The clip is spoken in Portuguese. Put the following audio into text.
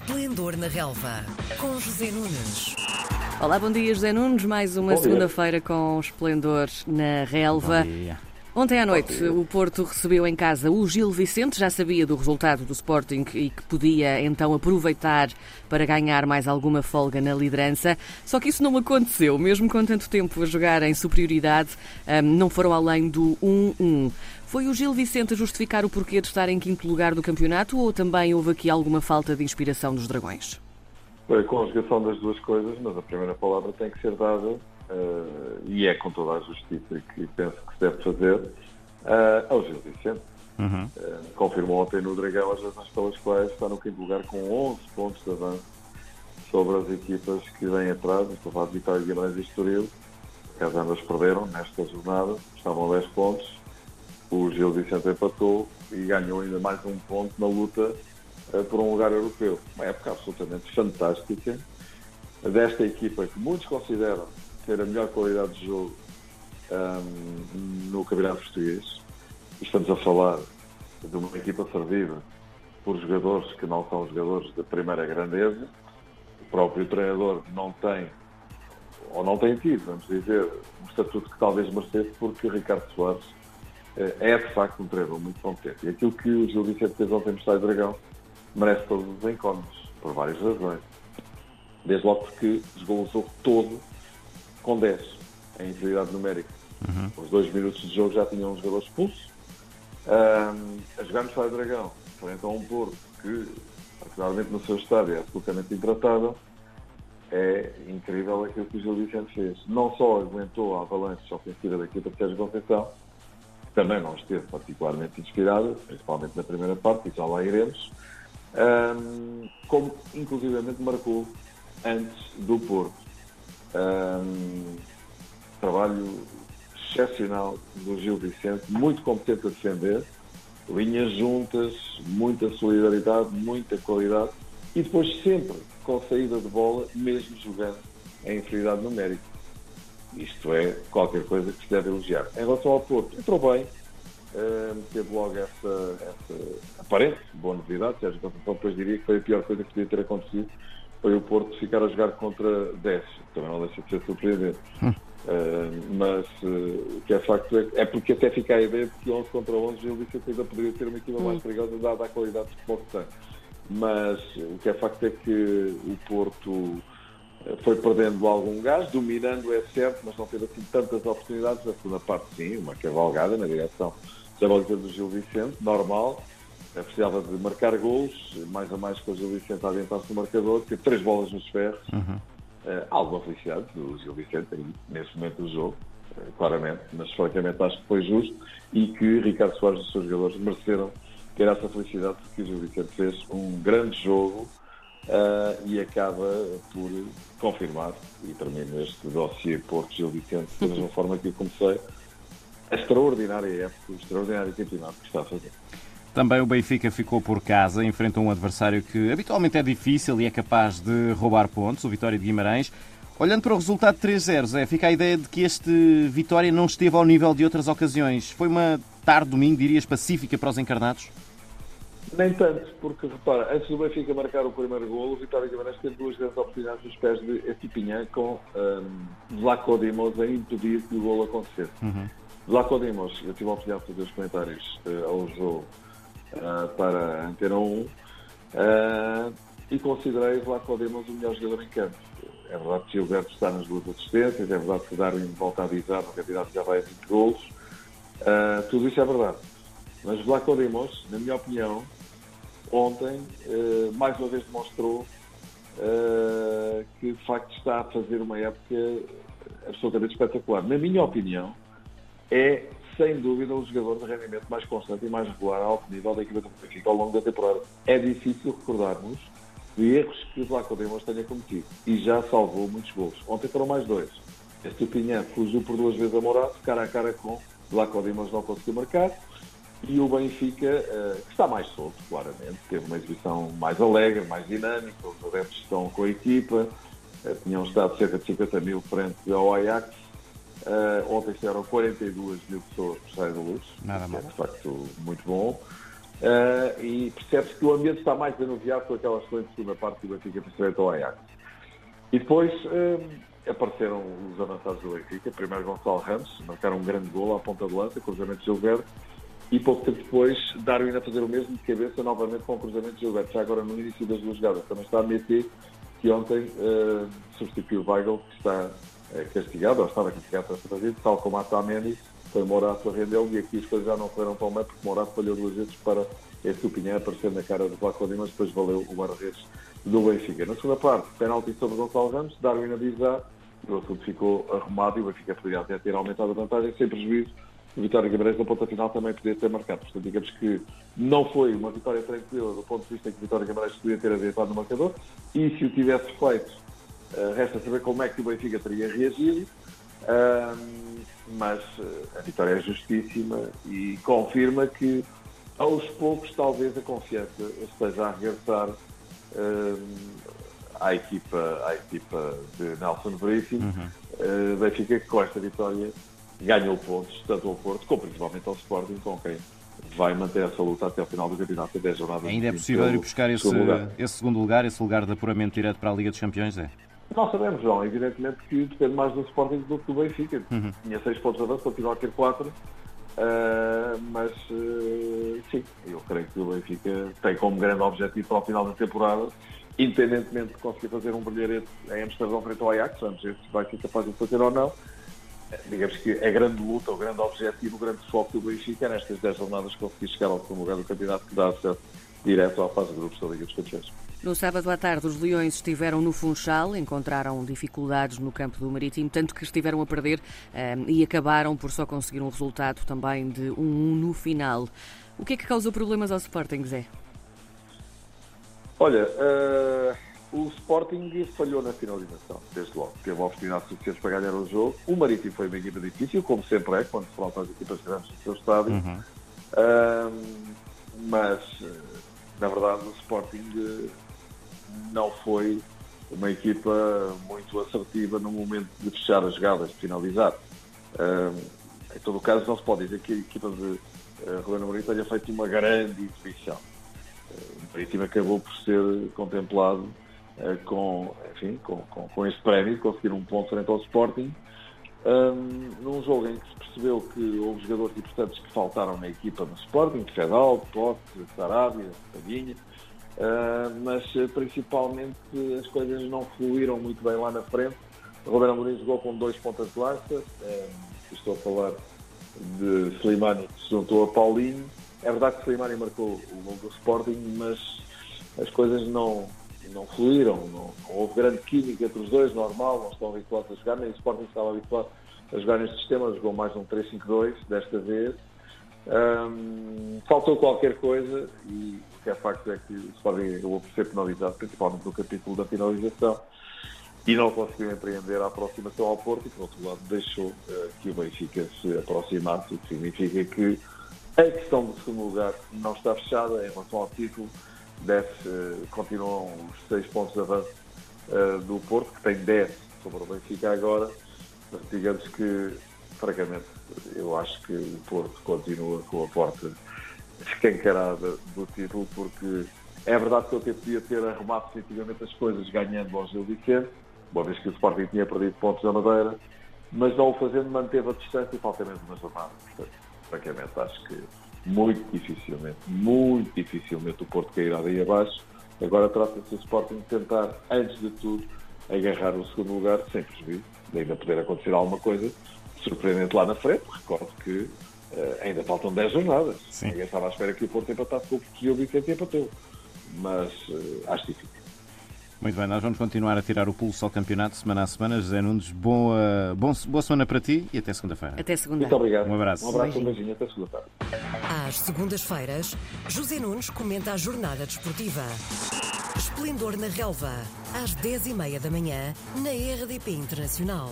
Esplendor na Relva, com José Nunes. Olá, bom dia, José Nunes. Mais uma segunda-feira com esplendor na relva. Ontem à noite, o Porto recebeu em casa o Gil Vicente, já sabia do resultado do Sporting e que podia então aproveitar para ganhar mais alguma folga na liderança. Só que isso não aconteceu, mesmo com tanto tempo a jogar em superioridade, não foram além do 1-1. Foi o Gil Vicente a justificar o porquê de estar em quinto lugar do campeonato ou também houve aqui alguma falta de inspiração dos Dragões? Foi a conjugação das duas coisas, mas a primeira palavra tem que ser dada, uh, e é com toda a justiça que penso que se deve fazer, uh, ao Gil Vicente. Uhum. Uh, confirmou ontem no Dragão as razões pelas quais está no quinto lugar com 11 pontos de avanço sobre as equipas que vêm atrás, estou a falar de Vitória Guimarães e Estoril, que as ambas perderam nesta jornada, estavam a 10 pontos, o Gil Vicente empatou e ganhou ainda mais um ponto na luta uh, por um lugar europeu. Uma época absolutamente fantástica desta equipa que muitos consideram ter a melhor qualidade de jogo um, no Campeonato Português. Estamos a falar de uma equipa servida por jogadores que não são jogadores de primeira grandeza. O próprio treinador não tem, ou não tem tido, vamos dizer, um estatuto que talvez merecesse, porque Ricardo Soares eh, é de facto um treinador muito competente. E aquilo que o Gil Vicente fez ontem no Estádio Dragão merece todos os encontros, por várias razões. Desde logo porque jogou o jogo todo com 10, em inferioridade numérica. Uhum. Os dois minutos de jogo já tinham um jogador expulso. Um, a jogar no Estádio Dragão, frente a um Porto que, particularmente no seu estádio, é absolutamente intratável, é incrível aquilo que o Gil Vicente fez. Não só aguentou a avalanche ofensiva da equipa de Sérgio Conceição, também não esteve particularmente inspirada, principalmente na primeira parte, e já lá iremos, um, como inclusivamente marcou antes do Porto. Um, trabalho excepcional do Gil Vicente, muito competente a defender, linhas juntas, muita solidariedade, muita qualidade e depois sempre com saída de bola, mesmo jogando em inferioridade numérica. Isto é qualquer coisa que se deve elogiar. Em relação ao Porto, entrou bem, teve logo essa, essa aparente boa novidade. Sérgio depois diria que foi a pior coisa que podia ter acontecido foi o Porto ficar a jogar contra 10. Também não deixa de ser surpreendente. Hum. Uh, mas uh, o que é facto é, é, porque até fica a ideia de que 11 contra 11 Gil Vicente ainda poderia ser uma equipa hum. mais perigosa dada a qualidade de futebol que tem. Mas o que é facto é que o Porto foi perdendo algum gás, dominando é certo, mas não teve assim tantas oportunidades. Na segunda parte, sim, uma cavalgada na direção da baliza do Gil Vicente, normal. Precisava de marcar gols, mais a mais com o Gil Vicente a adiantar-se no marcador, teve três bolas nos ferros. Uhum. Uh, alguma felicidade do Gil Vicente aí, nesse momento do jogo, uh, claramente, mas francamente acho que foi justo e que Ricardo Soares e os seus jogadores mereceram ter essa felicidade porque o Gil Vicente fez um grande jogo uh, e acaba por confirmar, e termino este dossiê Porto Gil Vicente da mesma forma que eu comecei, a extraordinária época, o extraordinário campeonato que está a fazer. Também o Benfica ficou por casa, enfrenta um adversário que habitualmente é difícil e é capaz de roubar pontos, o Vitória de Guimarães. Olhando para o resultado 3-0, é, fica a ideia de que este Vitória não esteve ao nível de outras ocasiões. Foi uma tarde, domingo, dirias, pacífica para os encarnados? Nem tanto, porque repara, antes do Benfica marcar o primeiro golo, o Vitória Guimarães teve duas grandes oportunidades nos pés de Estipinhã com um, Dimos a impedir que o golo acontecesse. Uhum. Eu tive a oportunidade de fazer os comentários uh, ao jogo uh, para a Antena 1 uh, eh, e considerei Vlaco Dimos o melhor jogador em campo. É verdade que Gilberto está nas duas assistências, é verdade que Darwin volta a avisar candidato já vai a 20 golos. tudo isso é verdade. Mas Vlaco Dimos, na minha opinião, ontem, uh, mais uma vez demonstrou uh, que de facto está a fazer uma época absolutamente espetacular. Na minha opinião, é sem dúvida o jogador de rendimento mais constante e mais regular a alto nível da equipa do Benfica ao longo da temporada. É difícil recordarmos de erros que o Vlaco Dimos tenha cometido e já salvou muitos gols. Ontem foram mais dois. Este Pinhã fugiu por duas vezes a Morato, cara a cara com Vlaco Dimos não conseguiu marcar e o Benfica, uh, que está mais solto, claramente, teve uma exibição mais alegre, mais dinâmica, os adeptos estão com a equipa, uh, tinham estado cerca de 50 mil frente ao Ajax, uh, ontem estiveram 42 mil pessoas por sair da luz, Nada é de facto muito bom. uh, e percebe-se que o ambiente está mais desanuviado com aquela excelente segunda parte do Benfica frente ao Ajax. E depois uh, apareceram os avançados do Benfica, primeiro Gonçalo Ramos, marcaram um grande gol à ponta de lança, cruzamento de Gilberto, e pouco tempo depois Darwin a fazer o mesmo de cabeça novamente com o cruzamento de Gilberto, já agora no início das duas jogadas. Também está a meter que ontem uh, substituiu o Weigl, que está castigado, ou estava castigado para fazer, tal como a Tameni, foi Morato a rendê-lo, e aqui as coisas já não foram tão bem, porque Morato falhou duas vezes para esse Tupinhã aparecer na cara do Vlaco mas depois valeu o guarda-redes do Benfica. Na segunda parte, penalti sobre Gonçalo Ramos, Darwin a o assunto ficou arrumado e o Benfica poderia até ter aumentado a vantagem sem prejuízo. O Vitória Guimarães na ponta final também podia ter marcado. Portanto, digamos que não foi uma vitória tranquila do ponto de vista que o Vitória Guimarães podia ter adiantado no marcador e se o tivesse feito, uh, resta saber como é que o Benfica teria reagido. Uh, mas uh, a vitória é justíssima e confirma que aos poucos talvez a confiança esteja a regressar à equipa, à equipa de Nelson Veríssimo. Uhum. Uh, Benfica com esta vitória ganhou pontos, tanto ao Porto como principalmente ao Sporting, com quem vai manter essa luta até ao final do campeonato 10 jornadas. Ainda é possível ir buscar esse, esse, segundo lugar, esse lugar de apuramento direto para a Liga dos Campeões, é? Não sabemos, João. Evidentemente que depende mais do Sporting do que do Benfica. Uhum. Tinha 6 pontos de avanço, continua a ter 4. Uh, mas uh, sim, eu creio que o Benfica tem como grande objetivo para o final da temporada independentemente de conseguir fazer um brilharete em Amsterdão frente ao Ajax, vamos ver se vai ser capaz de fazer ou não. Digamos que a grande luta, o grande objetivo, o grande foco do Benfica é nestas 10 jornadas conseguir chegar ao segundo lugar do campeonato que dá acesso direto à fase de grupos da Liga dos Campeões. No sábado à tarde, os Leões estiveram no Funchal, encontraram dificuldades no campo do Marítimo, tanto que estiveram a perder um, eh, e acabaram por só conseguir um resultado também de 1-1 um, no final. O que é que causou problemas ao Sporting, Zé? Olha, uh, o Sporting falhou na finalização, desde logo. Teve oportunidades suficientes para ganhar o jogo. O Marítimo foi uma equipa difícil, como sempre é, quando se faltam as equipas grandes do seu estádio. Uhum. Uh, mas, na verdade, o Sporting não foi uma equipa muito assertiva no momento de fechar as jogadas, de finalizar. Em todo o caso, não se pode dizer que a equipa de uh, Ruben Amorim tenha feito uma grande exibição o Marítimo acabou por ser contemplado uh, com, enfim, com, com, com este prémio, conseguir um ponto frente ao Sporting, um, num jogo em que se percebeu que houve jogadores importantes que faltaram na equipa do Sporting, Fedal, Pote, Sarabia, Padinha, uh, mas principalmente as coisas não fluíram muito bem lá na frente. O Roberto Amorim jogou com dois pontas de lança, um, estou a falar de Slimani que se juntou a Paulinho, é verdade que Slimani marcou o gol do Sporting, mas as coisas não, não fluíram, não, não, houve grande química entre os dois, normal, não estão habituados a jogar, nem o Sporting estava habituado a jogar neste sistema, jogou mais um 3-5-2 desta vez. Um, faltou qualquer coisa e o que é facto é que o Sporting acabou por ser penalizado, principalmente no capítulo da finalização, e não conseguiu empreender a aproximação ao Porto e, por outro lado, deixou uh, que o Benfica se aproximasse, o que significa que a questão do segundo lugar não está fechada em relação ao título. Deve, uh, continuam os seis pontos de avanço uh, do Porto, que tem 10 sobre o Benfica agora. Mas digamos que, francamente, eu acho que o Porto continua com a porta escancarada do título, porque é verdade que ele podia ter arrumado definitivamente as coisas ganhando ao Gil Vicente, uma vez que o Sporting tinha perdido pontos da Madeira, mas não o fazendo manteve a distância e falta mesmo uma jornada. Portanto, francamente, acho que muito dificilmente, muito dificilmente o Porto cairá daí abaixo. Agora trata-se do Sporting tentar, antes de tudo, agarrar o segundo lugar sem prejuízo, de ainda poder acontecer alguma coisa surpreendente lá na frente. Recordo que uh, ainda faltam 10 jornadas. Sim. Ninguém estava à espera que o Porto empatasse com o Porto Vicente e empatou. Mas uh, acho difícil. Muito bem, nós vamos continuar a tirar o pulso ao campeonato semana a semana. José Nunes, boa, bom, boa semana para ti e até segunda-feira. Até segunda. Muito obrigado. Um abraço. Um abraço, um beijinho, até segunda-feira. Às segundas-feiras, José Nunes comenta a jornada desportiva. Esplendor na relva, às 10h30 da manhã, na RDP Internacional.